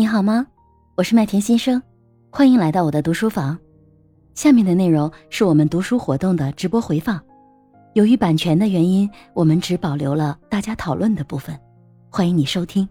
你好吗？我是麦田先生，欢迎来到我的读书房。下面的内容是我们读书活动的直播回放，由于版权的原因，我们只保留了大家讨论的部分，欢迎你收听。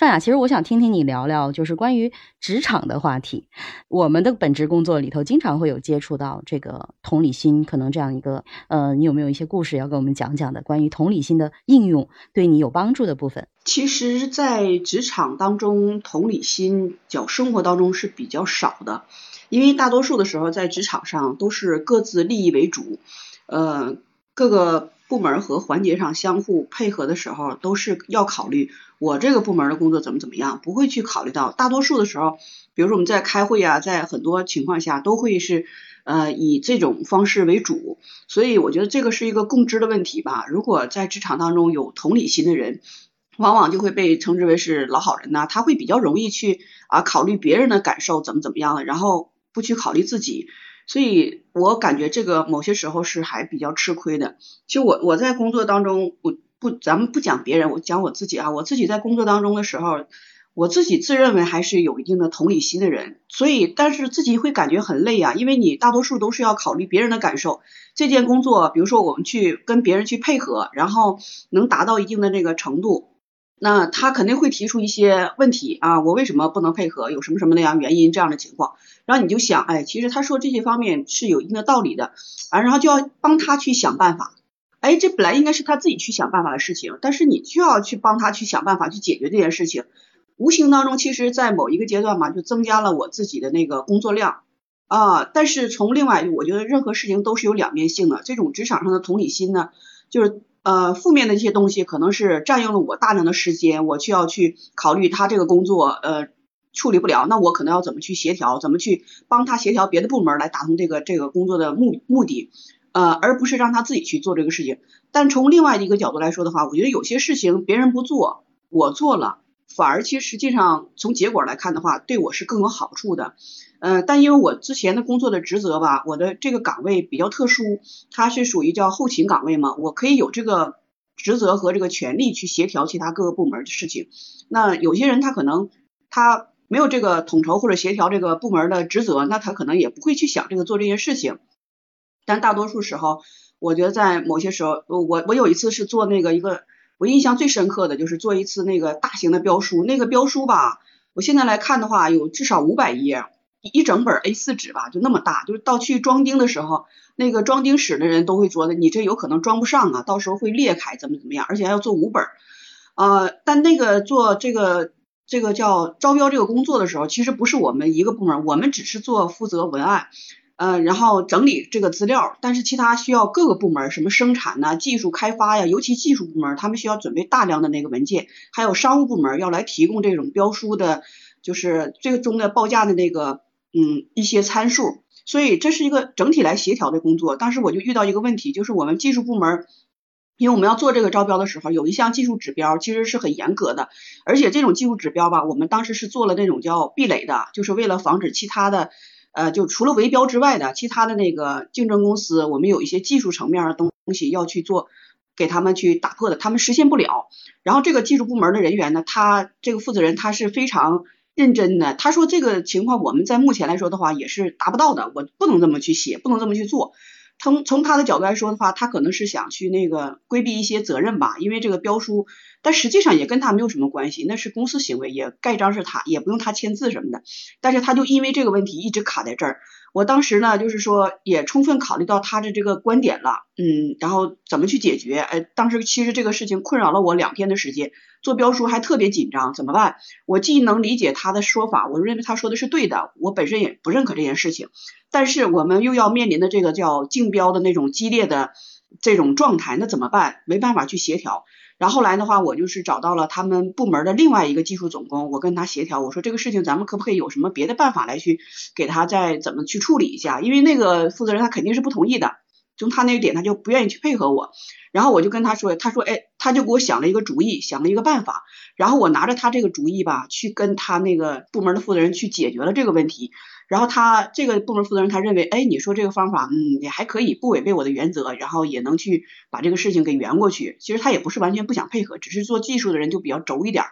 尚雅，其实我想听听你聊聊，就是关于职场的话题。我们的本职工作里头，经常会有接触到这个同理心，可能这样一个，呃，你有没有一些故事要跟我们讲讲的？关于同理心的应用，对你有帮助的部分？其实，在职场当中，同理心较生活当中是比较少的，因为大多数的时候，在职场上都是各自利益为主，呃，各个。部门和环节上相互配合的时候，都是要考虑我这个部门的工作怎么怎么样，不会去考虑到大多数的时候，比如说我们在开会啊，在很多情况下都会是呃以这种方式为主，所以我觉得这个是一个共知的问题吧。如果在职场当中有同理心的人，往往就会被称之为是老好人呐，他会比较容易去啊考虑别人的感受怎么怎么样的，然后不去考虑自己。所以我感觉这个某些时候是还比较吃亏的。其实我我在工作当中，我不咱们不讲别人，我讲我自己啊。我自己在工作当中的时候，我自己自认为还是有一定的同理心的人。所以，但是自己会感觉很累啊，因为你大多数都是要考虑别人的感受。这件工作，比如说我们去跟别人去配合，然后能达到一定的那个程度。那他肯定会提出一些问题啊，我为什么不能配合？有什么什么那样原因这样的情况，然后你就想，哎，其实他说这些方面是有一定的道理的啊，然后就要帮他去想办法。哎，这本来应该是他自己去想办法的事情，但是你就要去帮他去想办法去解决这件事情。无形当中，其实，在某一个阶段嘛，就增加了我自己的那个工作量啊。但是从另外，我觉得任何事情都是有两面性的。这种职场上的同理心呢，就是。呃，负面的一些东西可能是占用了我大量的时间，我需要去考虑他这个工作呃处理不了，那我可能要怎么去协调，怎么去帮他协调别的部门来达成这个这个工作的目目的，呃，而不是让他自己去做这个事情。但从另外一个角度来说的话，我觉得有些事情别人不做，我做了。反而其实实际上从结果来看的话，对我是更有好处的。呃，但因为我之前的工作的职责吧，我的这个岗位比较特殊，它是属于叫后勤岗位嘛，我可以有这个职责和这个权利去协调其他各个部门的事情。那有些人他可能他没有这个统筹或者协调这个部门的职责，那他可能也不会去想这个做这些事情。但大多数时候，我觉得在某些时候，我我有一次是做那个一个。我印象最深刻的就是做一次那个大型的标书，那个标书吧，我现在来看的话，有至少五百页，一整本 A4 纸吧，就那么大，就是到去装订的时候，那个装订室的人都会说的，你这有可能装不上啊，到时候会裂开，怎么怎么样，而且还要做五本，呃，但那个做这个这个叫招标这个工作的时候，其实不是我们一个部门，我们只是做负责文案。呃，然后整理这个资料，但是其他需要各个部门，什么生产呐、技术开发呀，尤其技术部门，他们需要准备大量的那个文件，还有商务部门要来提供这种标书的，就是最终的报价的那个，嗯，一些参数，所以这是一个整体来协调的工作。当时我就遇到一个问题，就是我们技术部门，因为我们要做这个招标的时候，有一项技术指标其实是很严格的，而且这种技术指标吧，我们当时是做了那种叫壁垒的，就是为了防止其他的。呃，就除了围标之外的其他的那个竞争公司，我们有一些技术层面的东西要去做，给他们去打破的，他们实现不了。然后这个技术部门的人员呢，他这个负责人他是非常认真的，他说这个情况我们在目前来说的话也是达不到的，我不能这么去写，不能这么去做。从从他的角度来说的话，他可能是想去那个规避一些责任吧，因为这个标书，但实际上也跟他没有什么关系，那是公司行为，也盖章是他，也不用他签字什么的，但是他就因为这个问题一直卡在这儿。我当时呢，就是说也充分考虑到他的这个观点了，嗯，然后怎么去解决？哎，当时其实这个事情困扰了我两天的时间，做标书还特别紧张，怎么办？我既能理解他的说法，我认为他说的是对的，我本身也不认可这件事情，但是我们又要面临的这个叫竞标的那种激烈的这种状态，那怎么办？没办法去协调。然后来的话，我就是找到了他们部门的另外一个技术总工，我跟他协调，我说这个事情咱们可不可以有什么别的办法来去给他再怎么去处理一下？因为那个负责人他肯定是不同意的，从他那个点他就不愿意去配合我。然后我就跟他说，他说哎，他就给我想了一个主意，想了一个办法。然后我拿着他这个主意吧，去跟他那个部门的负责人去解决了这个问题。然后他这个部门负责人他认为，哎，你说这个方法，嗯，也还可以，不违背我的原则，然后也能去把这个事情给圆过去。其实他也不是完全不想配合，只是做技术的人就比较轴一点。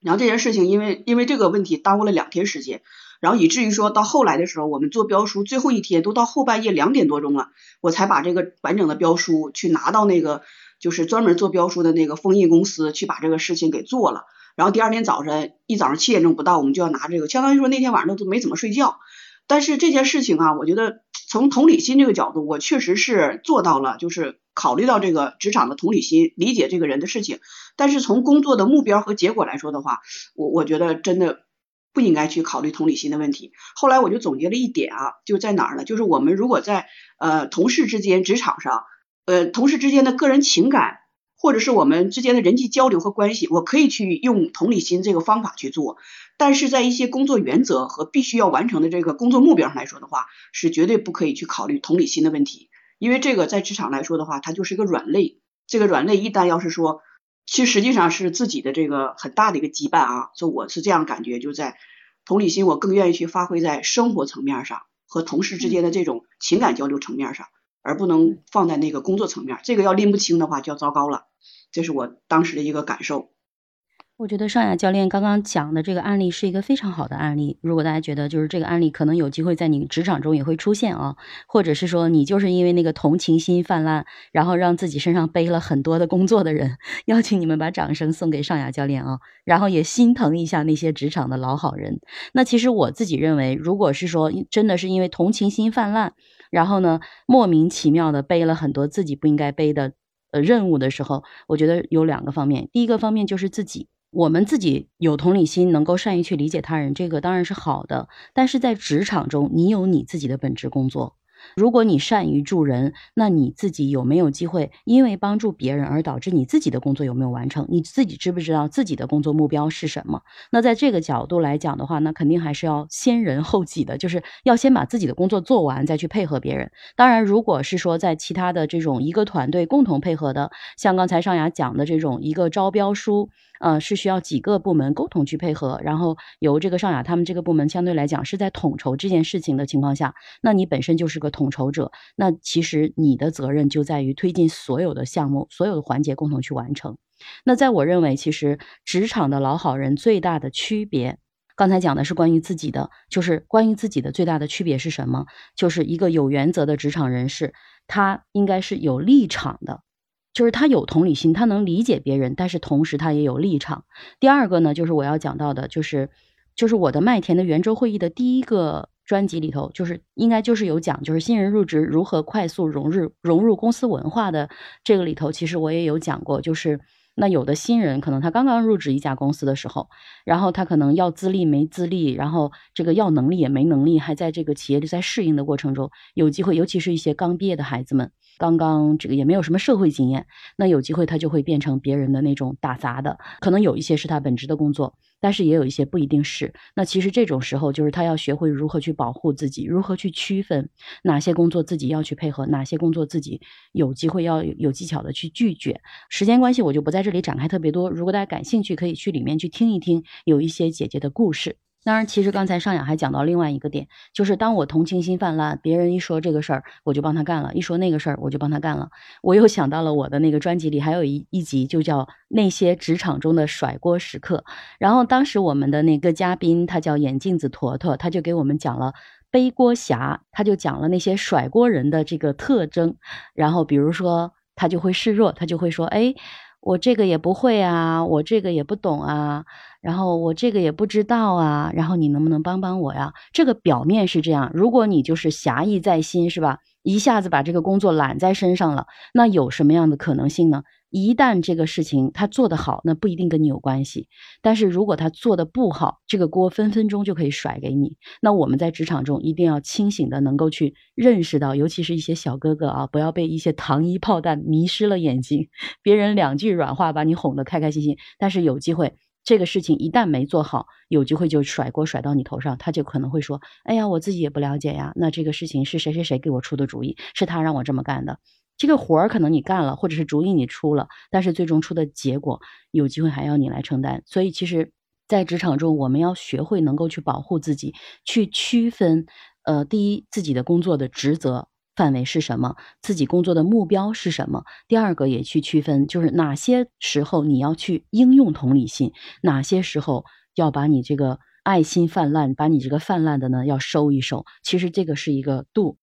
然后这件事情因为因为这个问题耽误了两天时间，然后以至于说到后来的时候，我们做标书最后一天都到后半夜两点多钟了，我才把这个完整的标书去拿到那个就是专门做标书的那个封印公司去把这个事情给做了。然后第二天早晨一早上七点钟不到，我们就要拿这个，相当于说那天晚上都没怎么睡觉。但是这件事情啊，我觉得从同理心这个角度，我确实是做到了，就是考虑到这个职场的同理心，理解这个人的事情。但是从工作的目标和结果来说的话，我我觉得真的不应该去考虑同理心的问题。后来我就总结了一点啊，就在哪儿呢？就是我们如果在呃同事之间、职场上，呃同事之间的个人情感。或者是我们之间的人际交流和关系，我可以去用同理心这个方法去做，但是在一些工作原则和必须要完成的这个工作目标上来说的话，是绝对不可以去考虑同理心的问题，因为这个在职场来说的话，它就是一个软肋，这个软肋一旦要是说，其实实际上是自己的这个很大的一个羁绊啊，就我是这样感觉，就在同理心，我更愿意去发挥在生活层面上和同事之间的这种情感交流层面上。而不能放在那个工作层面，这个要拎不清的话就要糟糕了，这是我当时的一个感受。我觉得尚雅教练刚刚讲的这个案例是一个非常好的案例。如果大家觉得就是这个案例可能有机会在你职场中也会出现啊，或者是说你就是因为那个同情心泛滥，然后让自己身上背了很多的工作的人，邀请你们把掌声送给尚雅教练啊，然后也心疼一下那些职场的老好人。那其实我自己认为，如果是说真的是因为同情心泛滥，然后呢，莫名其妙的背了很多自己不应该背的呃任务的时候，我觉得有两个方面。第一个方面就是自己，我们自己有同理心，能够善于去理解他人，这个当然是好的。但是在职场中，你有你自己的本职工作。如果你善于助人，那你自己有没有机会因为帮助别人而导致你自己的工作有没有完成？你自己知不知道自己的工作目标是什么？那在这个角度来讲的话，那肯定还是要先人后己的，就是要先把自己的工作做完，再去配合别人。当然，如果是说在其他的这种一个团队共同配合的，像刚才尚雅讲的这种一个招标书。呃，是需要几个部门共同去配合，然后由这个尚雅他们这个部门相对来讲是在统筹这件事情的情况下，那你本身就是个统筹者，那其实你的责任就在于推进所有的项目、所有的环节共同去完成。那在我认为，其实职场的老好人最大的区别，刚才讲的是关于自己的，就是关于自己的最大的区别是什么？就是一个有原则的职场人士，他应该是有立场的。就是他有同理心，他能理解别人，但是同时他也有立场。第二个呢，就是我要讲到的，就是就是我的麦田的圆桌会议的第一个专辑里头，就是应该就是有讲，就是新人入职如何快速融入融入公司文化的这个里头，其实我也有讲过，就是那有的新人可能他刚刚入职一家公司的时候，然后他可能要资历没资历，然后这个要能力也没能力，还在这个企业里在适应的过程中，有机会，尤其是一些刚毕业的孩子们。刚刚这个也没有什么社会经验，那有机会他就会变成别人的那种打杂的，可能有一些是他本职的工作，但是也有一些不一定是。那其实这种时候就是他要学会如何去保护自己，如何去区分哪些工作自己要去配合，哪些工作自己有机会要有技巧的去拒绝。时间关系，我就不在这里展开特别多。如果大家感兴趣，可以去里面去听一听，有一些姐姐的故事。当然，其实刚才尚雅还讲到另外一个点，就是当我同情心泛滥，别人一说这个事儿，我就帮他干了；一说那个事儿，我就帮他干了。我又想到了我的那个专辑里还有一一集，就叫那些职场中的甩锅时刻。然后当时我们的那个嘉宾他叫眼镜子坨坨，他就给我们讲了背锅侠，他就讲了那些甩锅人的这个特征。然后比如说他就会示弱，他就会说：“哎。”我这个也不会啊，我这个也不懂啊，然后我这个也不知道啊，然后你能不能帮帮我呀？这个表面是这样，如果你就是侠义在心，是吧？一下子把这个工作揽在身上了，那有什么样的可能性呢？一旦这个事情他做得好，那不一定跟你有关系。但是如果他做的不好，这个锅分分钟就可以甩给你。那我们在职场中一定要清醒的，能够去认识到，尤其是一些小哥哥啊，不要被一些糖衣炮弹迷失了眼睛。别人两句软话把你哄得开开心心，但是有机会，这个事情一旦没做好，有机会就甩锅甩到你头上，他就可能会说：“哎呀，我自己也不了解呀。”那这个事情是谁谁谁给我出的主意？是他让我这么干的。这个活儿可能你干了，或者是主意你出了，但是最终出的结果有机会还要你来承担。所以，其实，在职场中，我们要学会能够去保护自己，去区分，呃，第一，自己的工作的职责。范围是什么，自己工作的目标是什么。第二个也去区分，就是哪些时候你要去应用同理心，哪些时候要把你这个爱心泛滥，把你这个泛滥的呢要收一收。其实这个是一个度，